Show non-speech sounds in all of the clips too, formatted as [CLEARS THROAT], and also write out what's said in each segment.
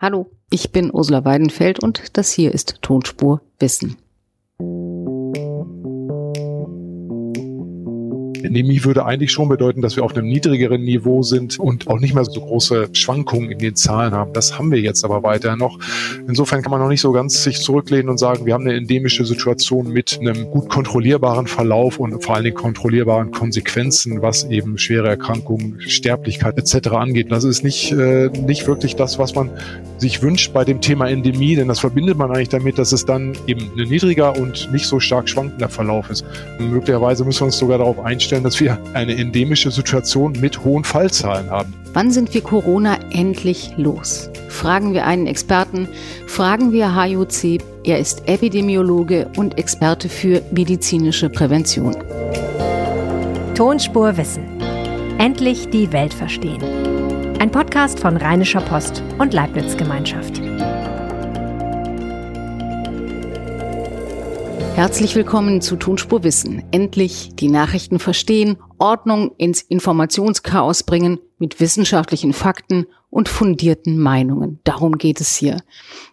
Hallo, ich bin Ursula Weidenfeld und das hier ist Tonspur Wissen. Endemie würde eigentlich schon bedeuten, dass wir auf einem niedrigeren Niveau sind und auch nicht mehr so große Schwankungen in den Zahlen haben. Das haben wir jetzt aber weiter noch. Insofern kann man noch nicht so ganz sich zurücklehnen und sagen, wir haben eine endemische Situation mit einem gut kontrollierbaren Verlauf und vor allen Dingen kontrollierbaren Konsequenzen, was eben schwere Erkrankungen, Sterblichkeit etc. angeht. Das ist nicht, äh, nicht wirklich das, was man sich wünscht bei dem Thema Endemie, denn das verbindet man eigentlich damit, dass es dann eben ein niedriger und nicht so stark schwankender Verlauf ist. Und möglicherweise müssen wir uns sogar darauf einstellen, dass wir eine endemische Situation mit hohen Fallzahlen haben. Wann sind wir Corona endlich los? Fragen wir einen Experten, fragen wir HJC. Er ist Epidemiologe und Experte für medizinische Prävention. Tonspur Wissen. Endlich die Welt verstehen. Ein Podcast von Rheinischer Post und Leibniz Gemeinschaft. Herzlich willkommen zu Tonspur Wissen. Endlich die Nachrichten verstehen, Ordnung ins Informationschaos bringen mit wissenschaftlichen Fakten und fundierten Meinungen. Darum geht es hier.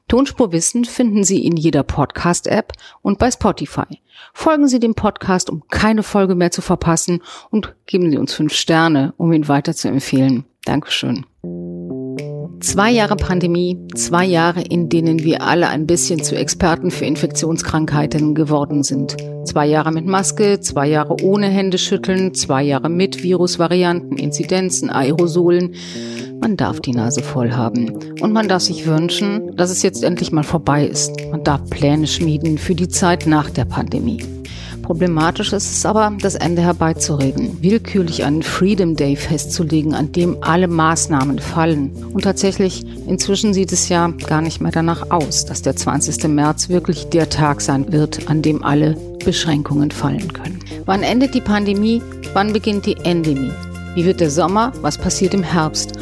Tonspur Wissen finden Sie in jeder Podcast-App und bei Spotify. Folgen Sie dem Podcast, um keine Folge mehr zu verpassen und geben Sie uns fünf Sterne, um ihn weiter zu empfehlen. Dankeschön. Zwei Jahre Pandemie, zwei Jahre, in denen wir alle ein bisschen zu Experten für Infektionskrankheiten geworden sind. Zwei Jahre mit Maske, zwei Jahre ohne Händeschütteln, zwei Jahre mit Virusvarianten, Inzidenzen, Aerosolen. Man darf die Nase voll haben. Und man darf sich wünschen, dass es jetzt endlich mal vorbei ist. Man darf Pläne schmieden für die Zeit nach der Pandemie. Problematisch ist es aber, das Ende herbeizureden, willkürlich einen Freedom Day festzulegen, an dem alle Maßnahmen fallen. Und tatsächlich, inzwischen sieht es ja gar nicht mehr danach aus, dass der 20. März wirklich der Tag sein wird, an dem alle Beschränkungen fallen können. Wann endet die Pandemie? Wann beginnt die Endemie? Wie wird der Sommer? Was passiert im Herbst?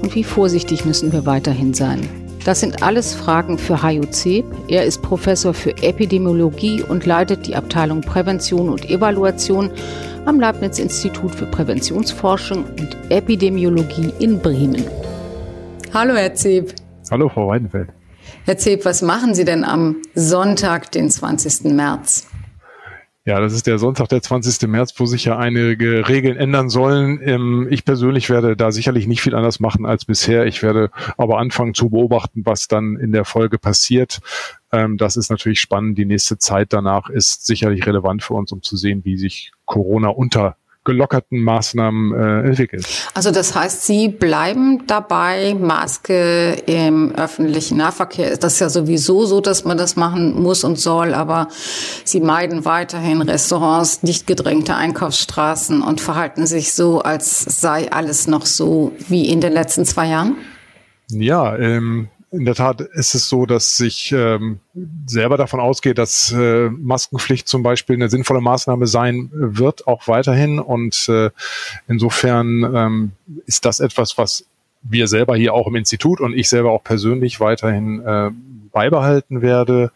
Und wie vorsichtig müssen wir weiterhin sein? Das sind alles Fragen für HUC. Er ist Professor für Epidemiologie und leitet die Abteilung Prävention und Evaluation am Leibniz-Institut für Präventionsforschung und Epidemiologie in Bremen. Hallo, Herr Zeb. Hallo, Frau Weidenfeld. Herr Zeb, was machen Sie denn am Sonntag, den 20. März? Ja, das ist der Sonntag, der 20. März, wo sich ja einige Regeln ändern sollen. Ähm, ich persönlich werde da sicherlich nicht viel anders machen als bisher. Ich werde aber anfangen zu beobachten, was dann in der Folge passiert. Ähm, das ist natürlich spannend. Die nächste Zeit danach ist sicherlich relevant für uns, um zu sehen, wie sich Corona unter gelockerten Maßnahmen äh, entwickelt. Also das heißt, Sie bleiben dabei, Maske im öffentlichen Nahverkehr ist das ja sowieso so, dass man das machen muss und soll, aber Sie meiden weiterhin Restaurants, nicht gedrängte Einkaufsstraßen und verhalten sich so, als sei alles noch so wie in den letzten zwei Jahren? Ja, ähm, in der Tat ist es so, dass ich ähm, selber davon ausgehe, dass äh, Maskenpflicht zum Beispiel eine sinnvolle Maßnahme sein wird, auch weiterhin. Und äh, insofern ähm, ist das etwas, was wir selber hier auch im Institut und ich selber auch persönlich weiterhin äh, beibehalten werde.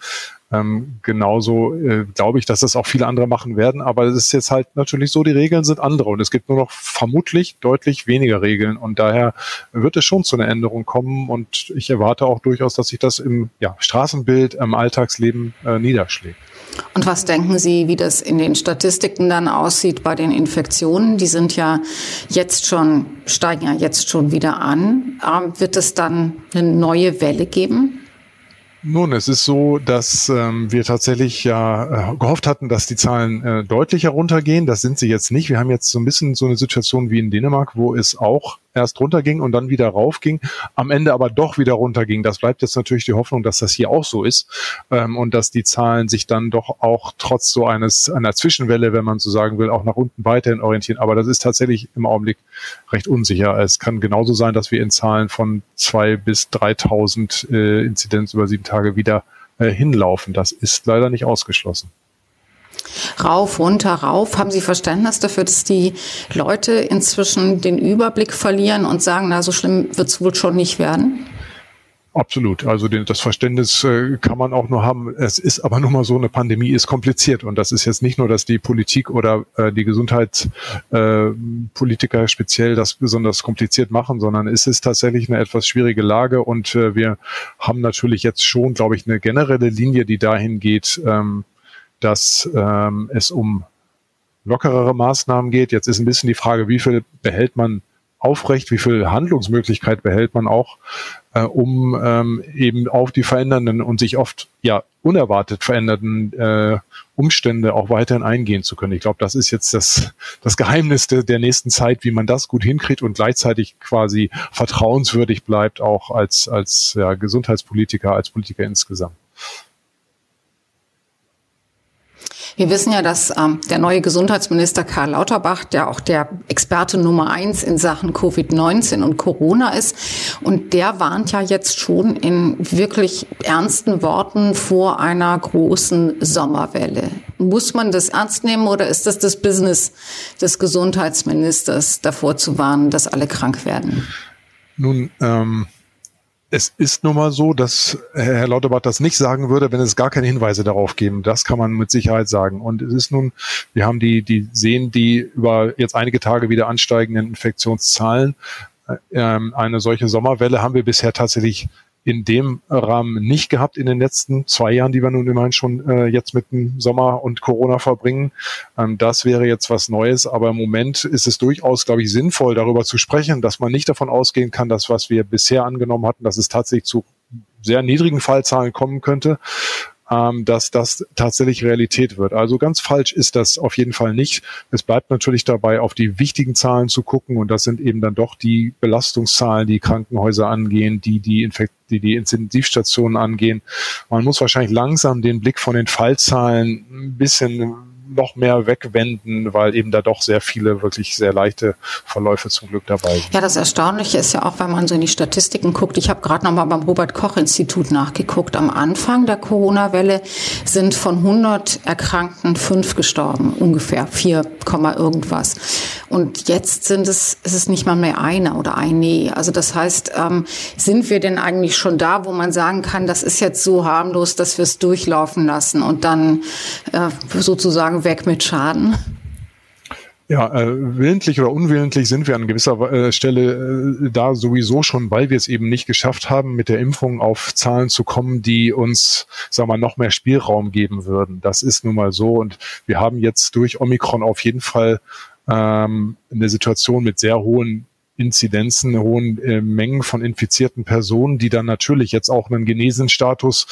Ähm, genauso äh, glaube ich, dass das auch viele andere machen werden, aber es ist jetzt halt natürlich so, die Regeln sind andere und es gibt nur noch vermutlich deutlich weniger Regeln und daher wird es schon zu einer Änderung kommen und ich erwarte auch durchaus, dass sich das im ja, Straßenbild, im Alltagsleben äh, niederschlägt. Und was denken Sie, wie das in den Statistiken dann aussieht bei den Infektionen? Die sind ja jetzt schon, steigen ja jetzt schon wieder an. Ähm, wird es dann eine neue Welle geben? Nun, es ist so, dass ähm, wir tatsächlich ja äh, gehofft hatten, dass die Zahlen äh, deutlicher runtergehen. Das sind sie jetzt nicht. Wir haben jetzt so ein bisschen so eine Situation wie in Dänemark, wo es auch erst runterging und dann wieder raufging, am Ende aber doch wieder runterging. Das bleibt jetzt natürlich die Hoffnung, dass das hier auch so ist ähm, und dass die Zahlen sich dann doch auch trotz so eines einer Zwischenwelle, wenn man so sagen will, auch nach unten weiterhin orientieren. Aber das ist tatsächlich im Augenblick recht unsicher. Es kann genauso sein, dass wir in Zahlen von zwei bis 3.000 äh, Inzidenz über sieben Tage wieder äh, hinlaufen. Das ist leider nicht ausgeschlossen rauf, runter, rauf. Haben Sie Verständnis dafür, dass die Leute inzwischen den Überblick verlieren und sagen, na, so schlimm wird es wohl schon nicht werden? Absolut. Also das Verständnis äh, kann man auch nur haben. Es ist aber nun mal so, eine Pandemie ist kompliziert. Und das ist jetzt nicht nur, dass die Politik oder äh, die Gesundheitspolitiker äh, speziell das besonders kompliziert machen, sondern es ist tatsächlich eine etwas schwierige Lage. Und wir haben natürlich jetzt schon, glaube ich, eine generelle Linie, die dahin geht, ähm, dass ähm, es um lockerere Maßnahmen geht. Jetzt ist ein bisschen die Frage, wie viel behält man aufrecht, wie viel Handlungsmöglichkeit behält man auch, äh, um ähm, eben auf die verändernden und sich oft ja unerwartet veränderten äh, Umstände auch weiterhin eingehen zu können. Ich glaube, das ist jetzt das, das Geheimnis der, der nächsten Zeit, wie man das gut hinkriegt und gleichzeitig quasi vertrauenswürdig bleibt, auch als, als ja, Gesundheitspolitiker, als Politiker insgesamt. Wir wissen ja, dass ähm, der neue Gesundheitsminister Karl Lauterbach, der auch der Experte Nummer eins in Sachen Covid-19 und Corona ist, und der warnt ja jetzt schon in wirklich ernsten Worten vor einer großen Sommerwelle. Muss man das ernst nehmen oder ist das das Business des Gesundheitsministers, davor zu warnen, dass alle krank werden? Nun, ähm, es ist nun mal so, dass Herr Lauterbach das nicht sagen würde, wenn es gar keine Hinweise darauf geben. Das kann man mit Sicherheit sagen. Und es ist nun, wir haben die, die sehen die über jetzt einige Tage wieder ansteigenden Infektionszahlen. Äh, ähm, eine solche Sommerwelle haben wir bisher tatsächlich in dem Rahmen nicht gehabt in den letzten zwei Jahren, die wir nun immerhin schon äh, jetzt mit dem Sommer und Corona verbringen. Ähm, das wäre jetzt was Neues, aber im Moment ist es durchaus, glaube ich, sinnvoll, darüber zu sprechen, dass man nicht davon ausgehen kann, dass was wir bisher angenommen hatten, dass es tatsächlich zu sehr niedrigen Fallzahlen kommen könnte, ähm, dass das tatsächlich Realität wird. Also ganz falsch ist das auf jeden Fall nicht. Es bleibt natürlich dabei, auf die wichtigen Zahlen zu gucken und das sind eben dann doch die Belastungszahlen, die Krankenhäuser angehen, die die, Infekt die, die Intensivstationen angehen. Man muss wahrscheinlich langsam den Blick von den Fallzahlen ein bisschen noch mehr wegwenden, weil eben da doch sehr viele wirklich sehr leichte Verläufe zum Glück dabei sind. Ja, das Erstaunliche ist ja auch, wenn man so in die Statistiken guckt. Ich habe gerade noch mal beim Robert Koch Institut nachgeguckt. Am Anfang der Corona-Welle sind von 100 Erkrankten fünf gestorben, ungefähr 4, irgendwas. Und jetzt sind es, ist es nicht mal mehr einer oder eine. Also das heißt, ähm, sind wir denn eigentlich schon da, wo man sagen kann, das ist jetzt so harmlos, dass wir es durchlaufen lassen und dann äh, sozusagen weg mit Schaden? Ja, äh, willentlich oder unwillentlich sind wir an gewisser äh, Stelle äh, da sowieso schon, weil wir es eben nicht geschafft haben, mit der Impfung auf Zahlen zu kommen, die uns, sagen wir, noch mehr Spielraum geben würden. Das ist nun mal so. Und wir haben jetzt durch Omikron auf jeden Fall ähm, eine Situation mit sehr hohen Inzidenzen, hohen äh, Mengen von infizierten Personen, die dann natürlich jetzt auch einen Genesenstatus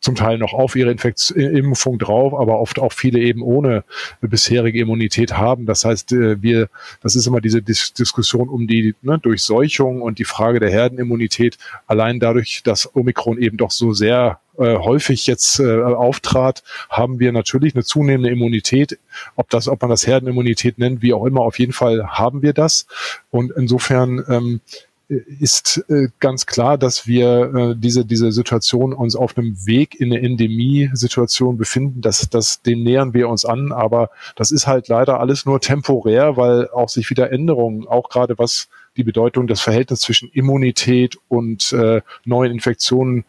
zum Teil noch auf ihre Infekt Impfung drauf, aber oft auch viele eben ohne bisherige Immunität haben. Das heißt, äh, wir, das ist immer diese Dis Diskussion um die ne, Durchseuchung und die Frage der Herdenimmunität. Allein dadurch, dass Omikron eben doch so sehr äh, häufig jetzt äh, auftrat, haben wir natürlich eine zunehmende Immunität. Ob das, ob man das Herdenimmunität nennt, wie auch immer, auf jeden Fall haben wir das. Und insofern ähm, ist äh, ganz klar, dass wir äh, diese, diese Situation uns auf einem Weg in eine Endemie-Situation befinden. Das, das, dem nähern wir uns an, aber das ist halt leider alles nur temporär, weil auch sich wieder Änderungen, auch gerade was die Bedeutung des Verhältnisses zwischen Immunität und äh, neuen Infektionen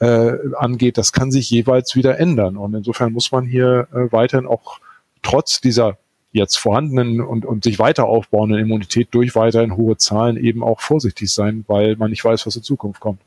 äh, angeht, das kann sich jeweils wieder ändern. Und insofern muss man hier äh, weiterhin auch trotz dieser jetzt vorhandenen und, und sich weiter aufbauenden Immunität durch weiterhin hohe Zahlen eben auch vorsichtig sein, weil man nicht weiß, was in Zukunft kommt.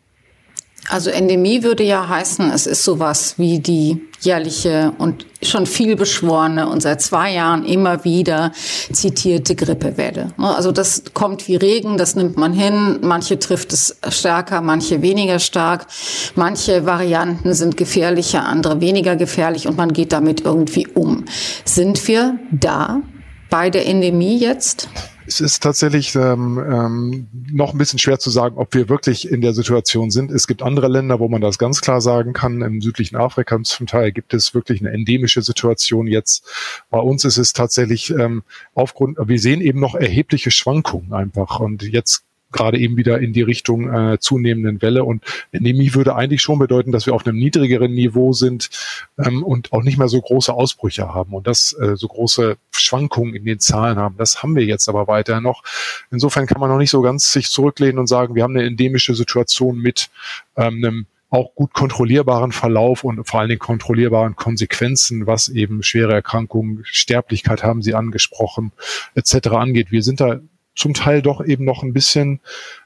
Also Endemie würde ja heißen, es ist sowas wie die jährliche und schon viel beschworene und seit zwei Jahren immer wieder zitierte Grippewelle. Also das kommt wie Regen, das nimmt man hin. Manche trifft es stärker, manche weniger stark. Manche Varianten sind gefährlicher, andere weniger gefährlich und man geht damit irgendwie um. Sind wir da bei der Endemie jetzt? Es ist tatsächlich ähm, ähm, noch ein bisschen schwer zu sagen, ob wir wirklich in der Situation sind. Es gibt andere Länder, wo man das ganz klar sagen kann. Im südlichen Afrika zum Teil gibt es wirklich eine endemische Situation jetzt. Bei uns ist es tatsächlich ähm, aufgrund, wir sehen eben noch erhebliche Schwankungen einfach. Und jetzt gerade eben wieder in die Richtung äh, zunehmenden Welle. Und Endemie würde eigentlich schon bedeuten, dass wir auf einem niedrigeren Niveau sind ähm, und auch nicht mehr so große Ausbrüche haben und das äh, so große Schwankungen in den Zahlen haben. Das haben wir jetzt aber weiter noch. Insofern kann man noch nicht so ganz sich zurücklehnen und sagen, wir haben eine endemische Situation mit ähm, einem auch gut kontrollierbaren Verlauf und vor allen Dingen kontrollierbaren Konsequenzen, was eben schwere Erkrankungen, Sterblichkeit haben Sie angesprochen, etc. angeht. Wir sind da zum Teil doch eben noch ein bisschen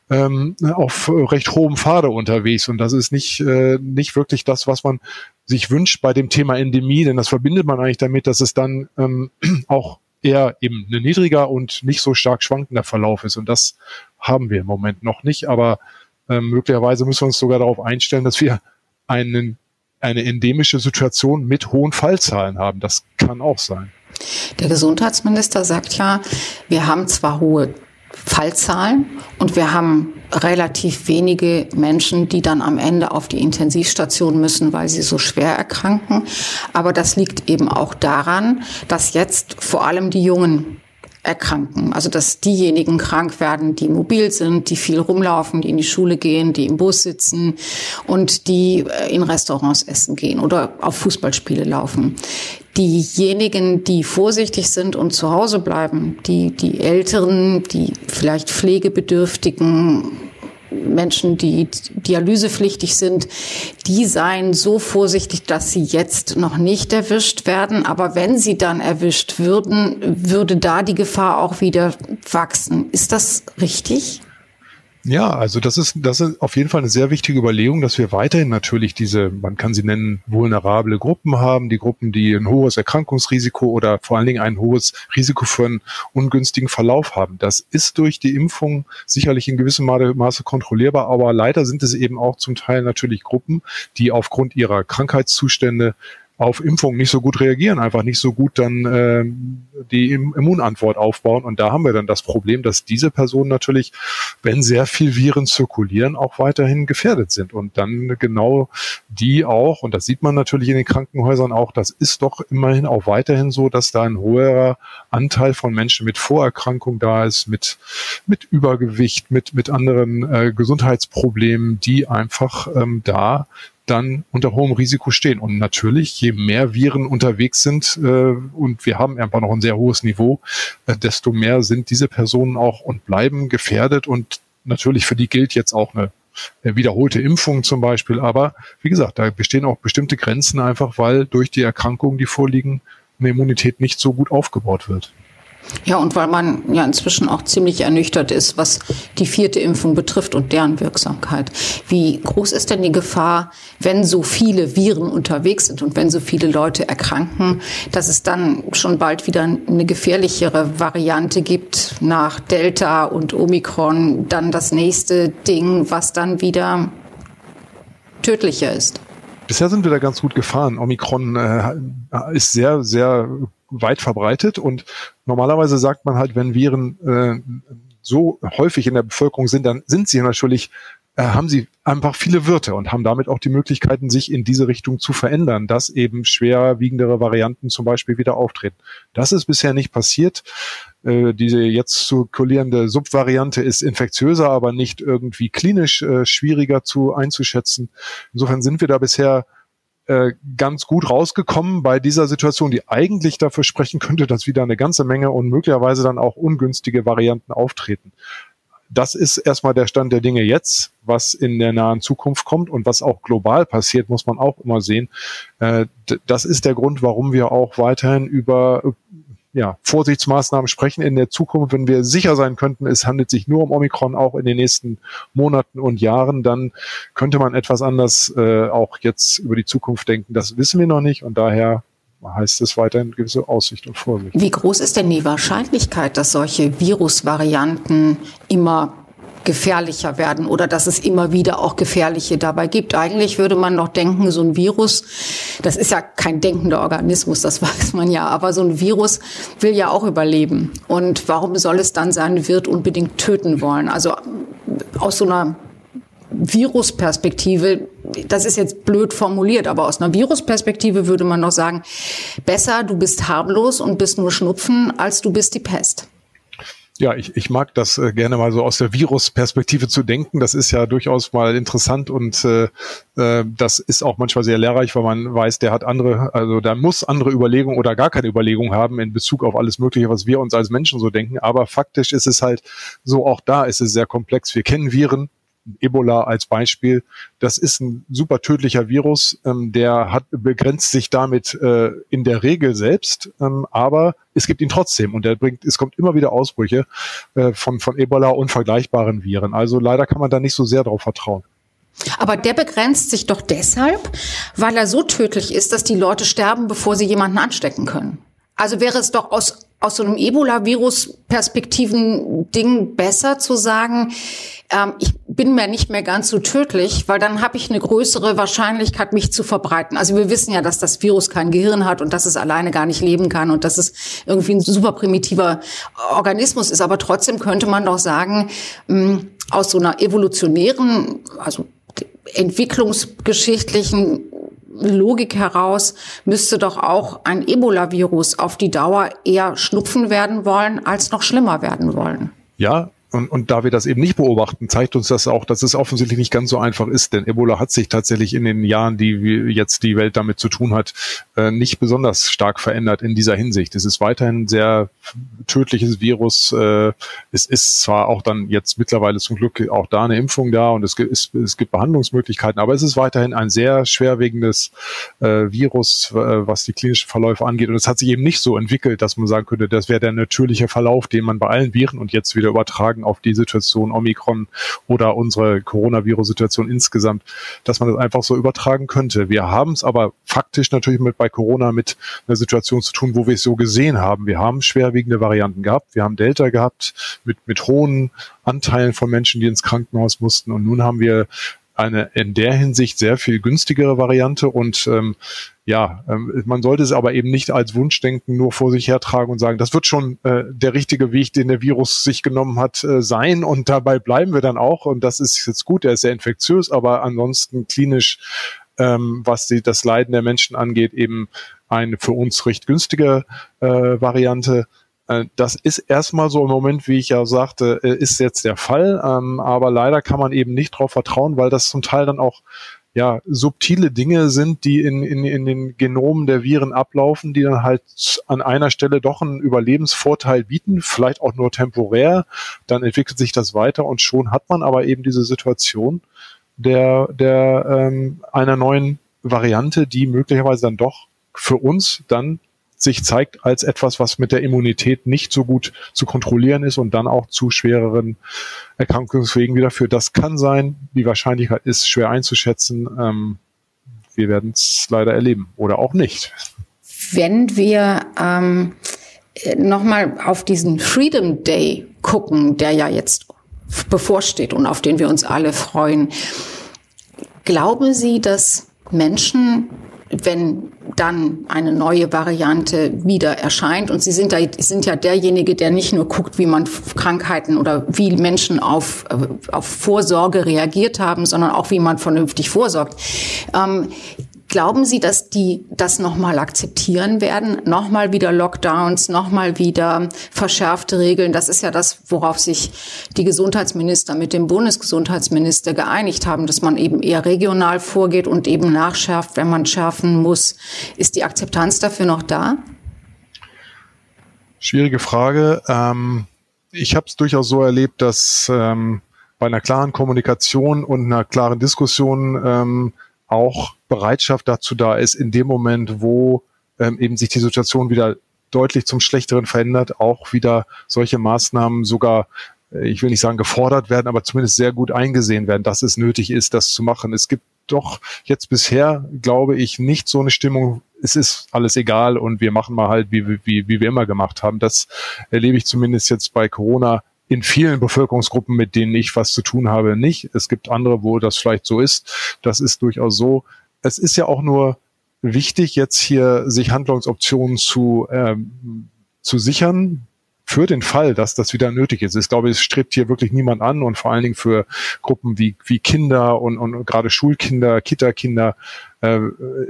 ähm, auf recht hohem Pfade unterwegs. Und das ist nicht äh, nicht wirklich das, was man sich wünscht bei dem Thema Endemie, denn das verbindet man eigentlich damit, dass es dann ähm, [CLEARS THROAT] auch eher eben ein niedriger und nicht so stark schwankender Verlauf ist. Und das haben wir im Moment noch nicht, aber ähm, möglicherweise müssen wir uns sogar darauf einstellen, dass wir einen, eine endemische Situation mit hohen Fallzahlen haben. Das kann auch sein. Der Gesundheitsminister sagt ja, wir haben zwar hohe Fallzahlen und wir haben relativ wenige Menschen, die dann am Ende auf die Intensivstation müssen, weil sie so schwer erkranken. Aber das liegt eben auch daran, dass jetzt vor allem die jungen erkranken. Also dass diejenigen krank werden, die mobil sind, die viel rumlaufen, die in die Schule gehen, die im Bus sitzen und die äh, in Restaurants essen gehen oder auf Fußballspiele laufen. Diejenigen, die vorsichtig sind und zu Hause bleiben, die, die Älteren, die vielleicht Pflegebedürftigen, Menschen, die dialysepflichtig sind, die seien so vorsichtig, dass sie jetzt noch nicht erwischt werden. Aber wenn sie dann erwischt würden, würde da die Gefahr auch wieder wachsen. Ist das richtig? Ja, also das ist, das ist auf jeden Fall eine sehr wichtige Überlegung, dass wir weiterhin natürlich diese, man kann sie nennen, vulnerable Gruppen haben, die Gruppen, die ein hohes Erkrankungsrisiko oder vor allen Dingen ein hohes Risiko für einen ungünstigen Verlauf haben. Das ist durch die Impfung sicherlich in gewissem Maße kontrollierbar, aber leider sind es eben auch zum Teil natürlich Gruppen, die aufgrund ihrer Krankheitszustände auf Impfung nicht so gut reagieren, einfach nicht so gut dann äh, die Immunantwort aufbauen. Und da haben wir dann das Problem, dass diese Personen natürlich, wenn sehr viel Viren zirkulieren, auch weiterhin gefährdet sind. Und dann genau die auch, und das sieht man natürlich in den Krankenhäusern auch, das ist doch immerhin auch weiterhin so, dass da ein hoher Anteil von Menschen mit Vorerkrankung da ist, mit, mit Übergewicht, mit, mit anderen äh, Gesundheitsproblemen, die einfach ähm, da dann unter hohem Risiko stehen. Und natürlich, je mehr Viren unterwegs sind, äh, und wir haben einfach noch ein sehr hohes Niveau, äh, desto mehr sind diese Personen auch und bleiben gefährdet. Und natürlich für die gilt jetzt auch eine wiederholte Impfung zum Beispiel. Aber wie gesagt, da bestehen auch bestimmte Grenzen einfach, weil durch die Erkrankungen, die vorliegen, eine Immunität nicht so gut aufgebaut wird. Ja, und weil man ja inzwischen auch ziemlich ernüchtert ist, was die vierte Impfung betrifft und deren Wirksamkeit. Wie groß ist denn die Gefahr, wenn so viele Viren unterwegs sind und wenn so viele Leute erkranken, dass es dann schon bald wieder eine gefährlichere Variante gibt nach Delta und Omikron, dann das nächste Ding, was dann wieder tödlicher ist? Bisher sind wir da ganz gut gefahren. Omikron äh, ist sehr, sehr weit verbreitet und normalerweise sagt man halt, wenn Viren äh, so häufig in der Bevölkerung sind, dann sind sie natürlich äh, haben sie einfach viele Wirte und haben damit auch die Möglichkeiten, sich in diese Richtung zu verändern, dass eben schwerwiegendere Varianten zum Beispiel wieder auftreten. Das ist bisher nicht passiert. Äh, diese jetzt zirkulierende Subvariante ist infektiöser, aber nicht irgendwie klinisch äh, schwieriger zu einzuschätzen. Insofern sind wir da bisher äh, ganz gut rausgekommen bei dieser Situation, die eigentlich dafür sprechen könnte, dass wieder eine ganze Menge und möglicherweise dann auch ungünstige Varianten auftreten. Das ist erstmal der Stand der Dinge jetzt. Was in der nahen Zukunft kommt und was auch global passiert, muss man auch immer sehen. Äh, das ist der Grund, warum wir auch weiterhin über ja, Vorsichtsmaßnahmen sprechen in der Zukunft, wenn wir sicher sein könnten, es handelt sich nur um Omikron auch in den nächsten Monaten und Jahren, dann könnte man etwas anders äh, auch jetzt über die Zukunft denken. Das wissen wir noch nicht und daher heißt es weiterhin gewisse Aussicht und Vorsicht. Wie groß ist denn die Wahrscheinlichkeit, dass solche Virusvarianten immer gefährlicher werden oder dass es immer wieder auch gefährliche dabei gibt. Eigentlich würde man doch denken, so ein Virus, das ist ja kein denkender Organismus, das [LAUGHS] weiß man ja, aber so ein Virus will ja auch überleben. Und warum soll es dann seinen Wirt unbedingt töten wollen? Also aus so einer Virusperspektive, das ist jetzt blöd formuliert, aber aus einer Virusperspektive würde man doch sagen, besser du bist harmlos und bist nur Schnupfen, als du bist die Pest. Ja, ich, ich mag das äh, gerne mal so aus der Virus-Perspektive zu denken. Das ist ja durchaus mal interessant und äh, äh, das ist auch manchmal sehr lehrreich, weil man weiß, der hat andere, also da muss andere Überlegungen oder gar keine Überlegung haben in Bezug auf alles Mögliche, was wir uns als Menschen so denken. Aber faktisch ist es halt so, auch da ist es sehr komplex. Wir kennen Viren, Ebola als Beispiel, das ist ein super tödlicher Virus, ähm, der hat begrenzt sich damit äh, in der Regel selbst, ähm, aber es gibt ihn trotzdem und der bringt, es kommt immer wieder Ausbrüche äh, von von Ebola und vergleichbaren Viren. Also leider kann man da nicht so sehr darauf vertrauen. Aber der begrenzt sich doch deshalb, weil er so tödlich ist, dass die Leute sterben, bevor sie jemanden anstecken können. Also wäre es doch aus, aus so einem Ebola-Virus-Perspektiven-Ding besser zu sagen, ähm, ich bin mir nicht mehr ganz so tödlich, weil dann habe ich eine größere Wahrscheinlichkeit, mich zu verbreiten. Also wir wissen ja, dass das Virus kein Gehirn hat und dass es alleine gar nicht leben kann und dass es irgendwie ein super primitiver Organismus ist. Aber trotzdem könnte man doch sagen, ähm, aus so einer evolutionären, also entwicklungsgeschichtlichen Logik heraus müsste doch auch ein Ebola-Virus auf die Dauer eher schnupfen werden wollen, als noch schlimmer werden wollen. Ja, und, und da wir das eben nicht beobachten, zeigt uns das auch, dass es offensichtlich nicht ganz so einfach ist, denn Ebola hat sich tatsächlich in den Jahren, die jetzt die Welt damit zu tun hat, äh, nicht besonders stark verändert in dieser Hinsicht. Es ist weiterhin ein sehr tödliches Virus. Äh, es ist zwar auch dann jetzt mittlerweile zum Glück auch da eine Impfung da und es gibt, es, gibt Behandlungsmöglichkeiten, aber es ist weiterhin ein sehr schwerwiegendes äh, Virus, was die klinischen Verläufe angeht. Und es hat sich eben nicht so entwickelt, dass man sagen könnte, das wäre der natürliche Verlauf, den man bei allen Viren und jetzt wieder übertragen übertragen auf die Situation Omikron oder unsere Coronavirus-Situation insgesamt, dass man das einfach so übertragen könnte. Wir haben es aber faktisch natürlich mit bei Corona mit einer Situation zu tun, wo wir es so gesehen haben. Wir haben schwerwiegende Varianten gehabt. Wir haben Delta gehabt mit, mit hohen Anteilen von Menschen, die ins Krankenhaus mussten. Und nun haben wir eine in der Hinsicht sehr viel günstigere Variante. Und ähm, ja, ähm, man sollte es aber eben nicht als Wunschdenken nur vor sich hertragen und sagen, das wird schon äh, der richtige Weg, den der Virus sich genommen hat, äh, sein. Und dabei bleiben wir dann auch. Und das ist jetzt gut, er ist sehr infektiös, aber ansonsten klinisch, ähm, was die, das Leiden der Menschen angeht, eben eine für uns recht günstige äh, Variante. Äh, das ist erstmal so im Moment, wie ich ja sagte, äh, ist jetzt der Fall. Ähm, aber leider kann man eben nicht darauf vertrauen, weil das zum Teil dann auch ja, subtile Dinge sind, die in, in, in den Genomen der Viren ablaufen, die dann halt an einer Stelle doch einen Überlebensvorteil bieten, vielleicht auch nur temporär. Dann entwickelt sich das weiter und schon hat man aber eben diese Situation der, der ähm, einer neuen Variante, die möglicherweise dann doch für uns dann sich zeigt als etwas, was mit der Immunität nicht so gut zu kontrollieren ist und dann auch zu schwereren Erkrankungswegen wieder führt. Das kann sein. Die Wahrscheinlichkeit ist schwer einzuschätzen. Ähm, wir werden es leider erleben oder auch nicht. Wenn wir ähm, nochmal auf diesen Freedom Day gucken, der ja jetzt bevorsteht und auf den wir uns alle freuen, glauben Sie, dass Menschen wenn dann eine neue Variante wieder erscheint. Und Sie sind, da, sind ja derjenige, der nicht nur guckt, wie man Krankheiten oder wie Menschen auf, auf Vorsorge reagiert haben, sondern auch, wie man vernünftig vorsorgt. Ähm, Glauben Sie, dass die das nochmal akzeptieren werden? Nochmal wieder Lockdowns, nochmal wieder verschärfte Regeln? Das ist ja das, worauf sich die Gesundheitsminister mit dem Bundesgesundheitsminister geeinigt haben, dass man eben eher regional vorgeht und eben nachschärft, wenn man schärfen muss. Ist die Akzeptanz dafür noch da? Schwierige Frage. Ähm, ich habe es durchaus so erlebt, dass ähm, bei einer klaren Kommunikation und einer klaren Diskussion ähm, auch Bereitschaft dazu da ist, in dem Moment, wo ähm, eben sich die Situation wieder deutlich zum Schlechteren verändert, auch wieder solche Maßnahmen sogar, äh, ich will nicht sagen gefordert werden, aber zumindest sehr gut eingesehen werden, dass es nötig ist, das zu machen. Es gibt doch jetzt bisher, glaube ich, nicht so eine Stimmung, es ist alles egal und wir machen mal halt, wie, wie, wie wir immer gemacht haben. Das erlebe ich zumindest jetzt bei Corona in vielen Bevölkerungsgruppen, mit denen ich was zu tun habe, nicht. Es gibt andere, wo das vielleicht so ist. Das ist durchaus so. Es ist ja auch nur wichtig, jetzt hier sich Handlungsoptionen zu, ähm, zu sichern, für den Fall, dass das wieder nötig ist. Ich glaube, es strebt hier wirklich niemand an und vor allen Dingen für Gruppen wie, wie Kinder und, und gerade Schulkinder, Kita-Kinder äh,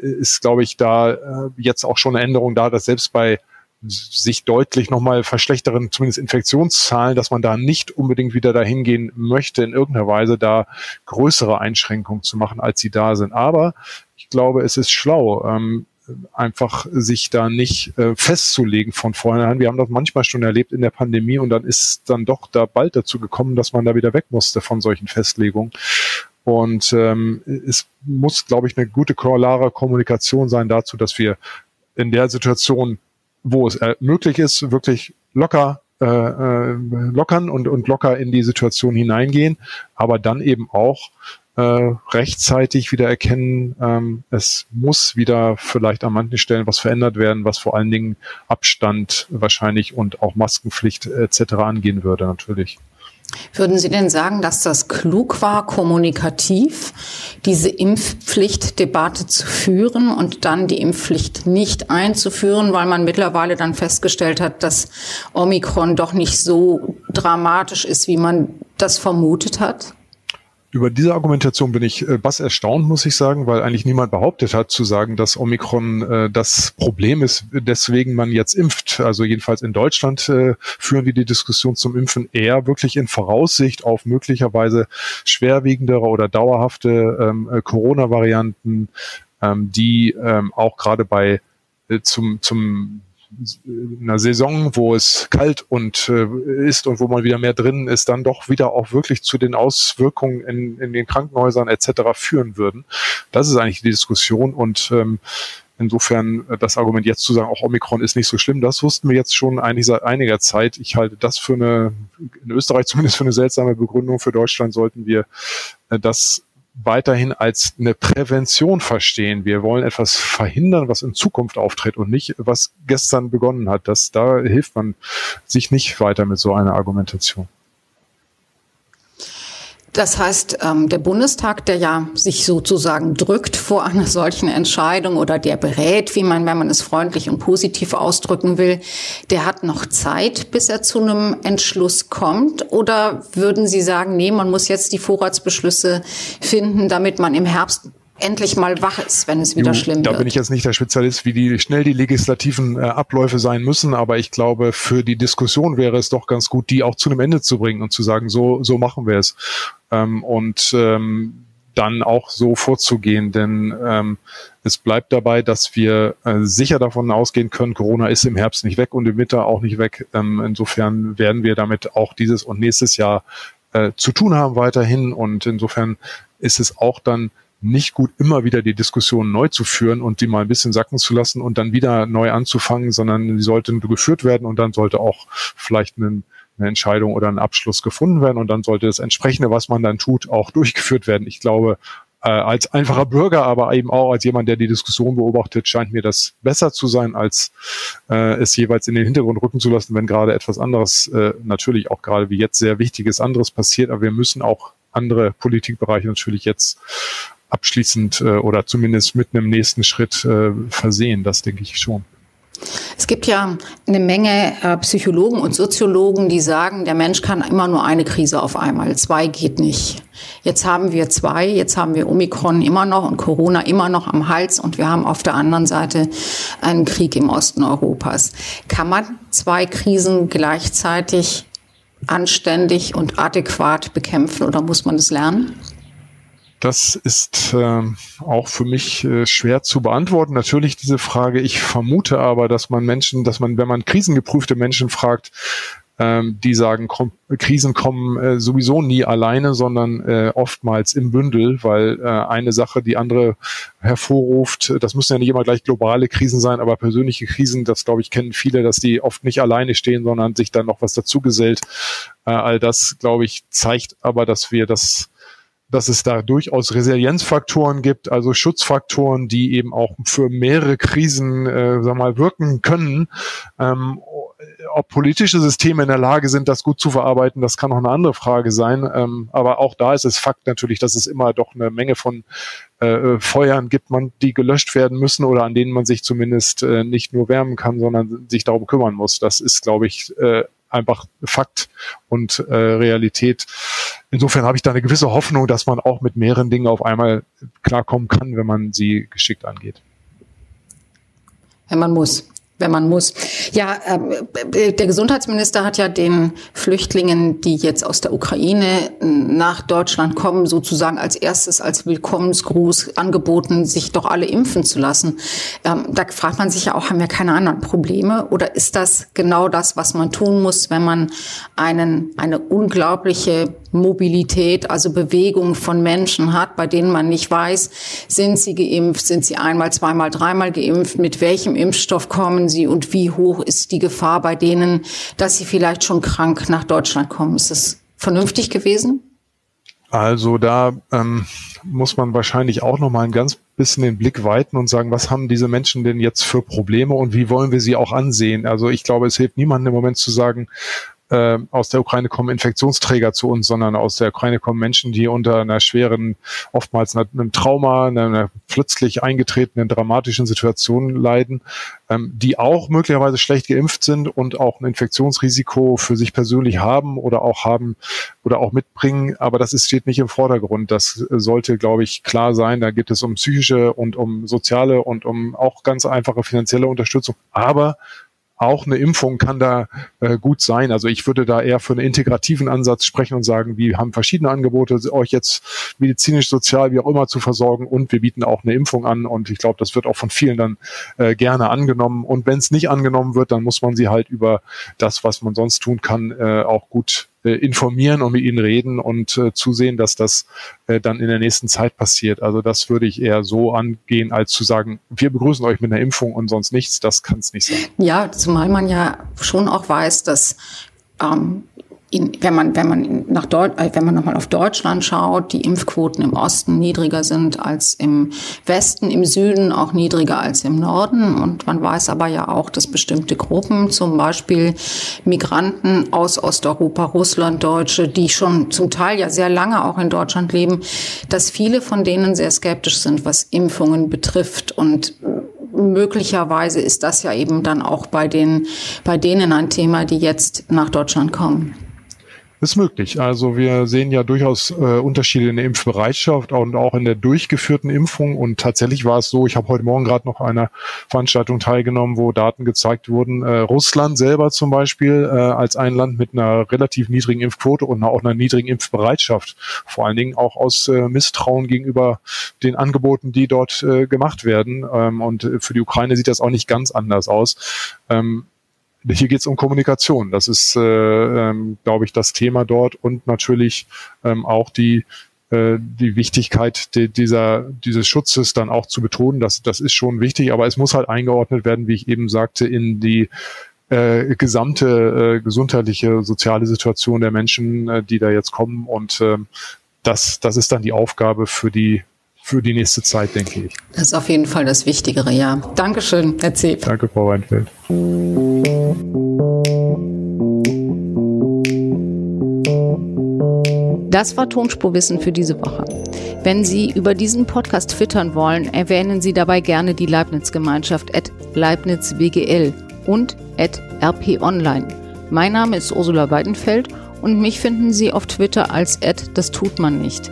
ist, glaube ich, da äh, jetzt auch schon eine Änderung da, dass selbst bei sich deutlich nochmal verschlechteren, zumindest Infektionszahlen, dass man da nicht unbedingt wieder dahin gehen möchte, in irgendeiner Weise da größere Einschränkungen zu machen, als sie da sind. Aber ich glaube, es ist schlau, ähm, einfach sich da nicht äh, festzulegen von vornherein. Wir haben das manchmal schon erlebt in der Pandemie und dann ist dann doch da bald dazu gekommen, dass man da wieder weg musste von solchen Festlegungen. Und ähm, es muss, glaube ich, eine gute, klare Kommunikation sein dazu, dass wir in der Situation, wo es äh, möglich ist, wirklich locker äh, äh, lockern und, und locker in die Situation hineingehen, aber dann eben auch äh, rechtzeitig wieder erkennen, ähm, es muss wieder vielleicht an manchen Stellen was verändert werden, was vor allen Dingen Abstand wahrscheinlich und auch Maskenpflicht etc. angehen würde natürlich. Würden Sie denn sagen, dass das klug war, kommunikativ diese Impfpflichtdebatte zu führen und dann die Impfpflicht nicht einzuführen, weil man mittlerweile dann festgestellt hat, dass Omikron doch nicht so dramatisch ist, wie man das vermutet hat? Über diese Argumentation bin ich äh, was erstaunt, muss ich sagen, weil eigentlich niemand behauptet hat zu sagen, dass Omikron äh, das Problem ist, deswegen man jetzt impft. Also jedenfalls in Deutschland äh, führen wir die Diskussion zum Impfen eher wirklich in Voraussicht auf möglicherweise schwerwiegendere oder dauerhafte ähm, äh, Corona-Varianten, ähm, die ähm, auch gerade bei äh, zum, zum einer Saison, wo es kalt und äh, ist und wo man wieder mehr drin ist, dann doch wieder auch wirklich zu den Auswirkungen in, in den Krankenhäusern etc. führen würden. Das ist eigentlich die Diskussion und ähm, Insofern äh, das Argument jetzt zu sagen, auch Omikron ist nicht so schlimm, das wussten wir jetzt schon eigentlich seit einiger Zeit. Ich halte das für eine, in Österreich [LAUGHS] zumindest für eine seltsame Begründung. Für Deutschland sollten wir äh, das weiterhin als eine Prävention verstehen. Wir wollen etwas verhindern, was in Zukunft auftritt und nicht, was gestern begonnen hat. Das, da hilft man sich nicht weiter mit so einer Argumentation. Das heißt, ähm, der Bundestag, der ja sich sozusagen drückt vor einer solchen Entscheidung oder der berät, wie man, wenn man es freundlich und positiv ausdrücken will, der hat noch Zeit, bis er zu einem Entschluss kommt? Oder würden Sie sagen, nee, man muss jetzt die Vorratsbeschlüsse finden, damit man im Herbst endlich mal wach ist, wenn es wieder jo, schlimm da wird. Da bin ich jetzt nicht der Spezialist, wie die, schnell die legislativen äh, Abläufe sein müssen, aber ich glaube, für die Diskussion wäre es doch ganz gut, die auch zu einem Ende zu bringen und zu sagen, so, so machen wir es. Ähm, und ähm, dann auch so vorzugehen, denn ähm, es bleibt dabei, dass wir äh, sicher davon ausgehen können, Corona ist im Herbst nicht weg und im Winter auch nicht weg. Ähm, insofern werden wir damit auch dieses und nächstes Jahr äh, zu tun haben weiterhin und insofern ist es auch dann nicht gut, immer wieder die Diskussion neu zu führen und die mal ein bisschen sacken zu lassen und dann wieder neu anzufangen, sondern die sollten geführt werden und dann sollte auch vielleicht eine, eine Entscheidung oder ein Abschluss gefunden werden und dann sollte das entsprechende, was man dann tut, auch [LAUGHS] durchgeführt werden. Ich glaube, äh, als einfacher Bürger, aber eben auch als jemand, der die Diskussion beobachtet, scheint mir das besser zu sein, als äh, es jeweils in den Hintergrund rücken zu lassen, wenn gerade etwas anderes, äh, natürlich auch gerade wie jetzt sehr wichtiges anderes passiert. Aber wir müssen auch andere Politikbereiche natürlich jetzt abschließend äh, oder zumindest mit einem nächsten Schritt äh, versehen. Das denke ich schon. Es gibt ja eine Menge äh, Psychologen und Soziologen, die sagen, der Mensch kann immer nur eine Krise auf einmal. Zwei geht nicht. Jetzt haben wir zwei, jetzt haben wir Omikron immer noch und Corona immer noch am Hals und wir haben auf der anderen Seite einen Krieg im Osten Europas. Kann man zwei Krisen gleichzeitig anständig und adäquat bekämpfen oder muss man das lernen? Das ist äh, auch für mich äh, schwer zu beantworten. Natürlich diese Frage. Ich vermute aber, dass man Menschen, dass man, wenn man krisengeprüfte Menschen fragt, ähm, die sagen, komm, Krisen kommen äh, sowieso nie alleine, sondern äh, oftmals im Bündel, weil äh, eine Sache die andere hervorruft. Das müssen ja nicht immer gleich globale Krisen sein, aber persönliche Krisen, das glaube ich kennen viele, dass die oft nicht alleine stehen, sondern sich dann noch was dazugesellt. Äh, all das, glaube ich, zeigt aber, dass wir das dass es da durchaus Resilienzfaktoren gibt, also Schutzfaktoren, die eben auch für mehrere Krisen äh, sag mal, wirken können. Ähm, ob politische Systeme in der Lage sind, das gut zu verarbeiten, das kann noch eine andere Frage sein. Ähm, aber auch da ist es Fakt natürlich, dass es immer doch eine Menge von äh, Feuern gibt, man, die gelöscht werden müssen oder an denen man sich zumindest äh, nicht nur wärmen kann, sondern sich darum kümmern muss. Das ist, glaube ich, äh, einfach Fakt und äh, Realität. Insofern habe ich da eine gewisse Hoffnung, dass man auch mit mehreren Dingen auf einmal klarkommen kann, wenn man sie geschickt angeht. Wenn man muss. Wenn man muss. Ja, äh, der Gesundheitsminister hat ja den Flüchtlingen, die jetzt aus der Ukraine nach Deutschland kommen, sozusagen als erstes als Willkommensgruß angeboten, sich doch alle impfen zu lassen. Ähm, da fragt man sich ja auch, haben wir keine anderen Probleme? Oder ist das genau das, was man tun muss, wenn man einen, eine unglaubliche Mobilität, also Bewegung von Menschen hat, bei denen man nicht weiß, sind sie geimpft, sind sie einmal, zweimal, dreimal geimpft, mit welchem Impfstoff kommen sie und wie hoch ist die Gefahr bei denen, dass sie vielleicht schon krank nach Deutschland kommen. Ist das vernünftig gewesen? Also da ähm, muss man wahrscheinlich auch noch mal ein ganz bisschen den Blick weiten und sagen, was haben diese Menschen denn jetzt für Probleme und wie wollen wir sie auch ansehen? Also ich glaube, es hilft niemandem im Moment zu sagen, äh, aus der Ukraine kommen Infektionsträger zu uns, sondern aus der Ukraine kommen Menschen, die unter einer schweren, oftmals einem Trauma, einer plötzlich eingetretenen dramatischen Situation leiden, ähm, die auch möglicherweise schlecht geimpft sind und auch ein Infektionsrisiko für sich persönlich haben oder auch haben oder auch mitbringen. Aber das ist, steht nicht im Vordergrund. Das sollte, glaube ich, klar sein. Da geht es um psychische und um soziale und um auch ganz einfache finanzielle Unterstützung. Aber auch eine Impfung kann da äh, gut sein. Also ich würde da eher für einen integrativen Ansatz sprechen und sagen, wir haben verschiedene Angebote, euch jetzt medizinisch, sozial, wie auch immer zu versorgen und wir bieten auch eine Impfung an und ich glaube, das wird auch von vielen dann äh, gerne angenommen. Und wenn es nicht angenommen wird, dann muss man sie halt über das, was man sonst tun kann, äh, auch gut äh, informieren und mit ihnen reden und äh, zusehen, dass das äh, dann in der nächsten Zeit passiert. Also das würde ich eher so angehen, als zu sagen, wir begrüßen euch mit einer Impfung und sonst nichts. Das kann es nicht sein. Ja, zumal man ja schon auch weiß, dass ähm, in, wenn man wenn man nach Deut äh, wenn man nochmal auf Deutschland schaut, die Impfquoten im Osten niedriger sind als im Westen, im Süden auch niedriger als im Norden. Und man weiß aber ja auch, dass bestimmte Gruppen, zum Beispiel Migranten aus Osteuropa, Russland, Deutsche, die schon zum Teil ja sehr lange auch in Deutschland leben, dass viele von denen sehr skeptisch sind, was Impfungen betrifft und möglicherweise ist das ja eben dann auch bei den, bei denen ein Thema, die jetzt nach Deutschland kommen. Ist möglich. Also wir sehen ja durchaus äh, Unterschiede in der Impfbereitschaft und auch in der durchgeführten Impfung. Und tatsächlich war es so, ich habe heute Morgen gerade noch einer Veranstaltung teilgenommen, wo Daten gezeigt wurden. Äh, Russland selber zum Beispiel äh, als ein Land mit einer relativ niedrigen Impfquote und auch einer niedrigen Impfbereitschaft. Vor allen Dingen auch aus äh, Misstrauen gegenüber den Angeboten, die dort äh, gemacht werden. Ähm, und für die Ukraine sieht das auch nicht ganz anders aus. Ähm, hier geht es um Kommunikation. Das ist, äh, ähm, glaube ich, das Thema dort und natürlich ähm, auch die äh, die Wichtigkeit de, dieser dieses Schutzes dann auch zu betonen. Das das ist schon wichtig, aber es muss halt eingeordnet werden, wie ich eben sagte, in die äh, gesamte äh, gesundheitliche soziale Situation der Menschen, äh, die da jetzt kommen und äh, das das ist dann die Aufgabe für die für die nächste Zeit, denke ich. Das ist auf jeden Fall das Wichtigere, ja. Dankeschön, Herr Zeb. Danke, Frau Weinfeld. Das war Tonspurwissen für diese Woche. Wenn Sie über diesen Podcast twittern wollen, erwähnen Sie dabei gerne die Leibniz-Gemeinschaft at LeibnizWGL und at rponline. Mein Name ist Ursula Weidenfeld und mich finden Sie auf Twitter als at das tut man nicht.